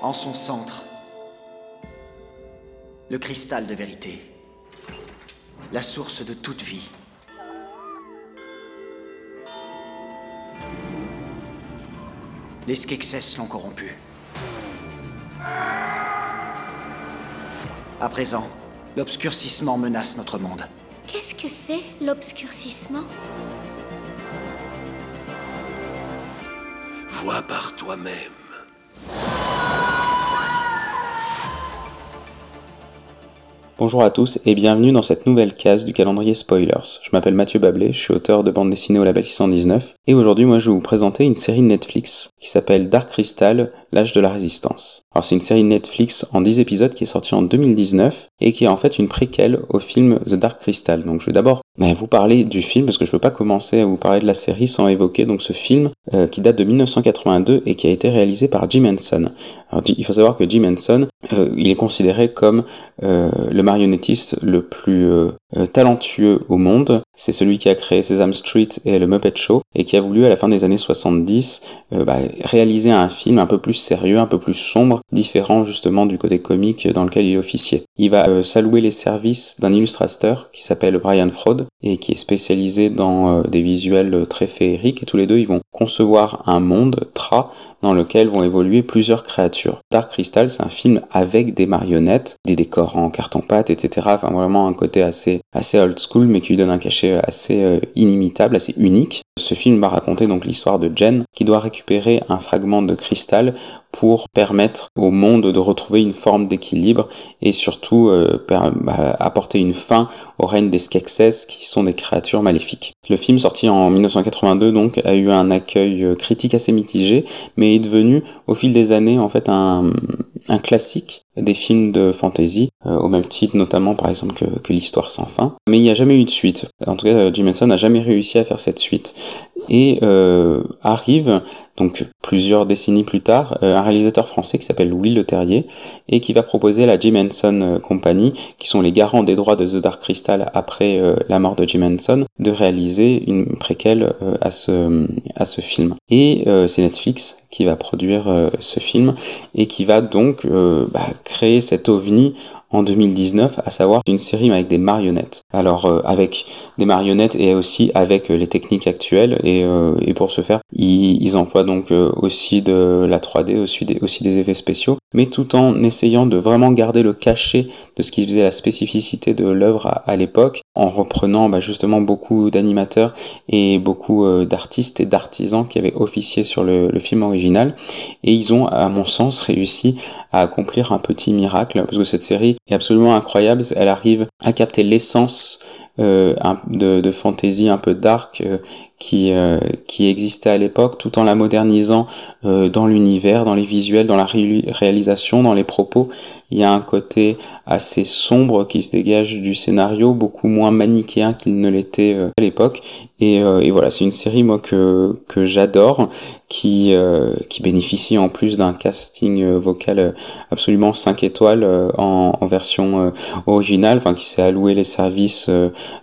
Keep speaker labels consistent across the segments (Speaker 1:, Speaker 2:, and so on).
Speaker 1: En son centre, le cristal de vérité, la source de toute vie. Les Skeksis l'ont corrompu. À présent, l'obscurcissement menace notre monde.
Speaker 2: Qu'est-ce que c'est, l'obscurcissement?
Speaker 3: Vois par toi-même.
Speaker 4: Bonjour à tous et bienvenue dans cette nouvelle case du calendrier Spoilers. Je m'appelle Mathieu Bablé, je suis auteur de bande dessinée au label 619 et aujourd'hui moi je vais vous présenter une série Netflix qui s'appelle Dark Crystal, l'âge de la résistance. Alors c'est une série Netflix en 10 épisodes qui est sortie en 2019 et qui est en fait une préquelle au film The Dark Crystal. Donc je vais d'abord ben, vous parler du film parce que je peux pas commencer à vous parler de la série sans évoquer donc ce film euh, qui date de 1982 et qui a été réalisé par Jim Henson. Alors, il faut savoir que Jim Henson, euh, il est considéré comme euh, le marionnettiste le plus talentueux au monde. C'est celui qui a créé Sesame Street et le Muppet Show et qui a voulu à la fin des années 70 bah, réaliser un film un peu plus sérieux, un peu plus sombre, différent justement du côté comique dans lequel il officiait. Il va s'allouer les services d'un illustrateur qui s'appelle Brian Fraud et qui est spécialisé dans des visuels très féeriques et tous les deux ils vont concevoir un monde tra dans lequel vont évoluer plusieurs créatures. Dark Crystal, c'est un film avec des marionnettes, des décors en carton-pâte, etc. Enfin, vraiment un côté assez, assez old school, mais qui lui donne un cachet assez euh, inimitable, assez unique. Ce film va raconter donc l'histoire de Jen, qui doit récupérer un fragment de cristal pour permettre au monde de retrouver une forme d'équilibre et surtout euh, bah, apporter une fin au règne des Skeksis qui sont des créatures maléfiques. Le film sorti en 1982 donc a eu un accueil euh, critique assez mitigé mais est devenu au fil des années en fait un, un classique des films de fantasy, euh, au même titre notamment par exemple que, l'histoire sans fin. Mais il n'y a jamais eu de suite. En tout cas, Jim Henson n'a jamais réussi à faire cette suite. Et euh, arrive, donc plusieurs décennies plus tard, euh, un réalisateur français qui s'appelle Will Le Terrier et qui va proposer à la Jim Henson euh, Company, qui sont les garants des droits de The Dark Crystal après la mort de Jim Henson, de réaliser une préquelle à, ce, à ce film. Et c'est Netflix qui va produire ce film et qui va donc bah, créer cet ovni en 2019, à savoir une série avec des marionnettes. Alors euh, avec des marionnettes et aussi avec euh, les techniques actuelles et, euh, et pour ce faire, ils, ils emploient donc aussi de la 3D, aussi des, aussi des effets spéciaux, mais tout en essayant de vraiment garder le cachet de ce qui faisait la spécificité de l'œuvre à, l'époque, en reprenant bah, justement beaucoup d'animateurs et beaucoup d'artistes et d'artisans qui avaient officié sur le, le film original. Et ils ont, à mon sens, réussi à accomplir un petit miracle, parce que cette série est absolument incroyable. Elle arrive à capter l'essence euh, de, fantasy un peu dark euh, qui, euh, qui existait à l'époque, tout en la modernisant dans l'univers, dans les visuels, dans la réalisation, dans les propos. Il y a un côté assez sombre qui se dégage du scénario, beaucoup moins manichéen qu'il ne l'était à l'époque. Et, et, voilà, c'est une série moi que, que j'adore, qui, qui bénéficie en plus d'un casting vocal absolument 5 étoiles en, en, version originale, enfin qui s'est alloué les services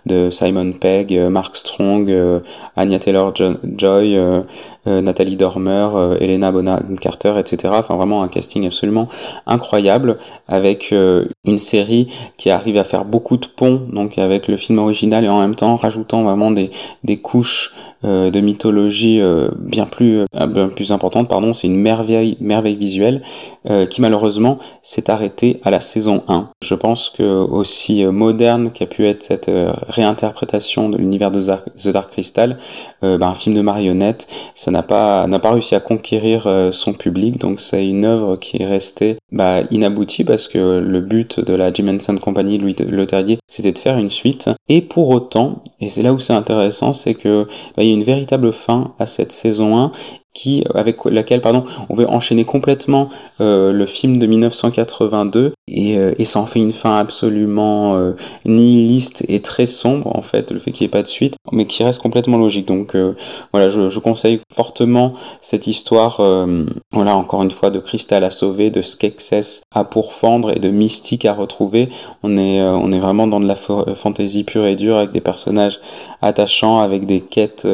Speaker 4: de Simon Pegg, Mark Strong, Anya Taylor-Joy, euh, euh, Nathalie Dormer, euh, Elena Bonham Carter, etc. Enfin vraiment un casting absolument incroyable avec une série qui arrive à faire beaucoup de ponts donc avec le film original et en même temps rajoutant vraiment des, des couches de mythologie bien plus bien plus importantes pardon c'est une merveille merveille visuelle qui malheureusement s'est arrêtée à la saison 1 je pense que aussi moderne qu'a pu être cette réinterprétation de l'univers de The Dark Crystal euh, bah, un film de marionnette, ça n'a pas réussi à conquérir euh, son public, donc c'est une œuvre qui est restée bah, inaboutie parce que le but de la Jim Henson Company, Louis Leterrier, c'était de faire une suite. Et pour autant, et c'est là où c'est intéressant, c'est que bah, il y a une véritable fin à cette saison 1 qui, avec laquelle pardon, on veut enchaîner complètement euh, le film de 1982 et, euh, et ça en fait une fin absolument euh, nihiliste et très sombre en fait le fait qu'il n'y ait pas de suite mais qui reste complètement logique. Donc euh, voilà je, je, conseille fortement cette histoire voilà encore une fois de cristal à sauver de Skeksis à pourfendre et de mystique à retrouver. On est on est vraiment dans de la fantaisie pure et dure avec des personnages attachants avec des quêtes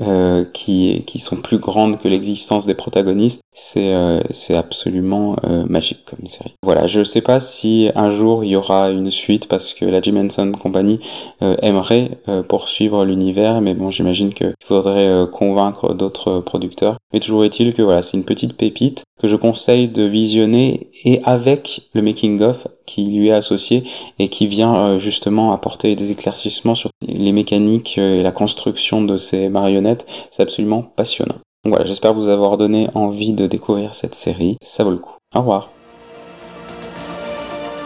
Speaker 4: euh, qui, qui sont plus grandes que l'existence des protagonistes, c'est euh, c'est absolument euh, magique comme série. Voilà, je sais pas si un jour il y aura une suite parce que la Jim Henson Company aimerait poursuivre l'univers, mais bon, j'imagine qu'il faudrait convaincre d'autres producteurs. Mais toujours est-il que voilà, c'est une petite pépite que je conseille de visionner et avec le making of qui lui est associé et qui vient justement apporter des éclaircissements sur les mécaniques et la construction de ces marionnettes. C'est absolument passionnant. Donc voilà, j'espère vous avoir donné envie de découvrir cette série. Ça vaut le coup. Au revoir.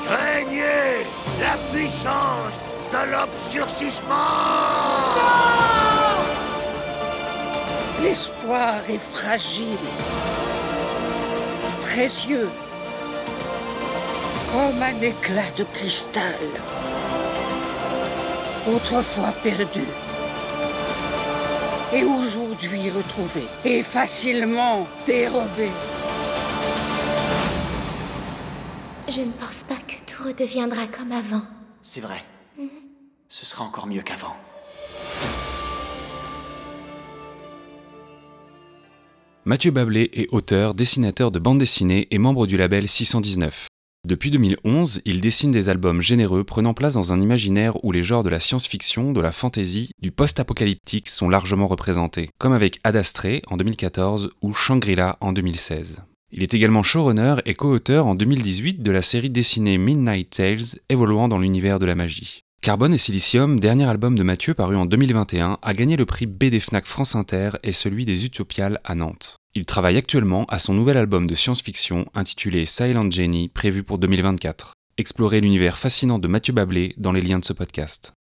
Speaker 3: Craignez la puissance de l'obscurcissement
Speaker 5: L'espoir est fragile, précieux, comme un éclat de cristal, autrefois perdu et aujourd'hui retrouvé et facilement dérobé.
Speaker 2: Je ne pense pas que tout redeviendra comme avant.
Speaker 1: C'est vrai. Ce sera encore mieux qu'avant.
Speaker 6: Mathieu Bablé est auteur, dessinateur de bande dessinée et membre du label 619. Depuis 2011, il dessine des albums généreux prenant place dans un imaginaire où les genres de la science-fiction, de la fantasy, du post-apocalyptique sont largement représentés, comme avec Ad en 2014 ou Shangri-La en 2016. Il est également showrunner et co-auteur en 2018 de la série dessinée Midnight Tales évoluant dans l'univers de la magie. Carbone et Silicium, dernier album de Mathieu paru en 2021, a gagné le prix BD Fnac France Inter et celui des Utopiales à Nantes. Il travaille actuellement à son nouvel album de science-fiction intitulé Silent Jenny, prévu pour 2024. Explorez l'univers fascinant de Mathieu Bablé dans les liens de ce podcast.